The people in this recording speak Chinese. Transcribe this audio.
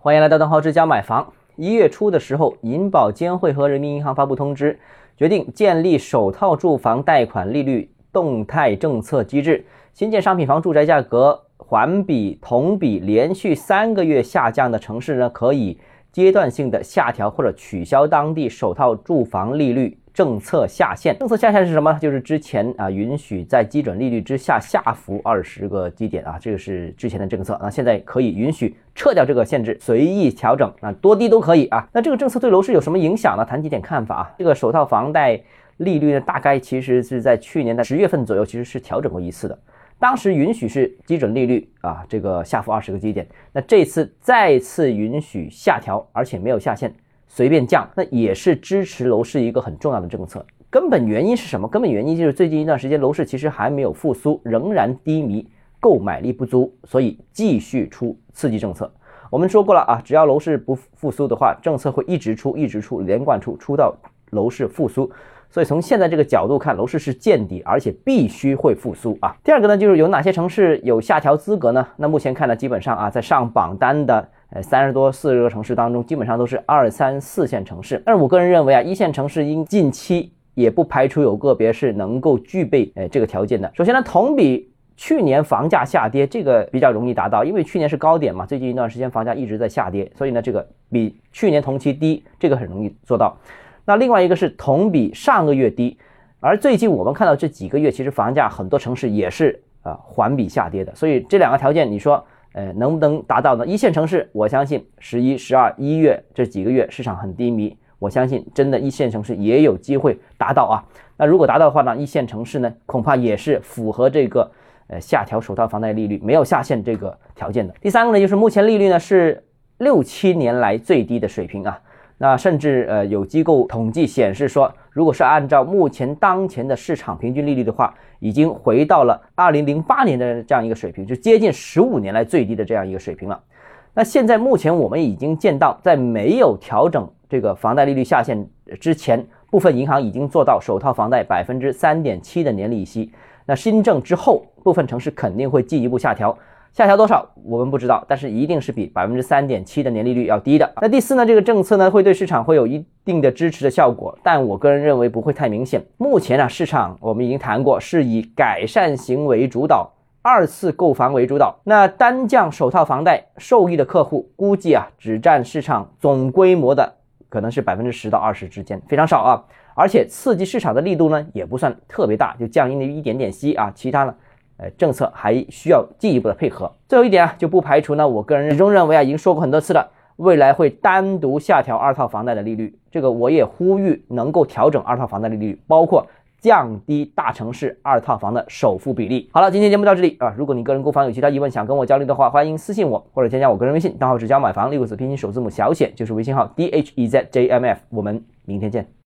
欢迎来到邓浩之家买房。一月初的时候，银保监会和人民银行发布通知，决定建立首套住房贷款利率动态政策机制。新建商品房住宅价格环比、同比连续三个月下降的城市呢，可以阶段性的下调或者取消当地首套住房利率。政策下限，政策下限是什么？就是之前啊允许在基准利率之下下浮二十个基点啊，这个是之前的政策。那现在可以允许撤掉这个限制，随意调整啊，多低都可以啊。那这个政策对楼市有什么影响呢？谈几点看法啊。这个首套房贷利率呢，大概其实是在去年的十月份左右，其实是调整过一次的。当时允许是基准利率啊，这个下浮二十个基点。那这次再次允许下调，而且没有下限。随便降，那也是支持楼市一个很重要的政策。根本原因是什么？根本原因就是最近一段时间楼市其实还没有复苏，仍然低迷，购买力不足，所以继续出刺激政策。我们说过了啊，只要楼市不复苏的话，政策会一直出，一直出，连贯出，出到楼市复苏。所以从现在这个角度看，楼市是见底，而且必须会复苏啊。第二个呢，就是有哪些城市有下调资格呢？那目前看呢，基本上啊，在上榜单的。呃，三十多、四十个城市当中，基本上都是二三四线城市。但是我个人认为啊，一线城市因近期也不排除有个别是能够具备呃这个条件的。首先呢，同比去年房价下跌，这个比较容易达到，因为去年是高点嘛，最近一段时间房价一直在下跌，所以呢，这个比去年同期低，这个很容易做到。那另外一个是同比上个月低，而最近我们看到这几个月，其实房价很多城市也是啊环比下跌的，所以这两个条件，你说。呃，能不能达到呢？一线城市，我相信十一、十二、一月这几个月市场很低迷，我相信真的一线城市也有机会达到啊。那如果达到的话呢，一线城市呢，恐怕也是符合这个呃下调首套房贷利率没有下限这个条件的。第三个呢，就是目前利率呢是六七年来最低的水平啊。那甚至呃有机构统计显示说，如果是按照目前当前的市场平均利率的话，已经回到了二零零八年的这样一个水平，就接近十五年来最低的这样一个水平了。那现在目前我们已经见到，在没有调整这个房贷利率下限之前，部分银行已经做到首套房贷百分之三点七的年利息。那新政之后，部分城市肯定会进一步下调。下调多少我们不知道，但是一定是比百分之三点七的年利率要低的。那第四呢？这个政策呢会对市场会有一定的支持的效果，但我个人认为不会太明显。目前呢，市场我们已经谈过，是以改善型为主导，二次购房为主导。那单降首套房贷受益的客户，估计啊只占市场总规模的可能是百分之十到二十之间，非常少啊。而且刺激市场的力度呢也不算特别大，就降那一点点息啊，其他呢？呃，政策还需要进一步的配合。最后一点啊，就不排除呢，我个人始终认为啊，已经说过很多次了，未来会单独下调二套房贷的利率。这个我也呼吁能够调整二套房贷利率，包括降低大城市二套房的首付比例。好了，今天节目到这里啊，如果你个人购房有其他疑问想跟我交流的话，欢迎私信我或者添加我个人微信，账号只教买房六个字拼音首字母小写就是微信号 d h e z j m f。我们明天见。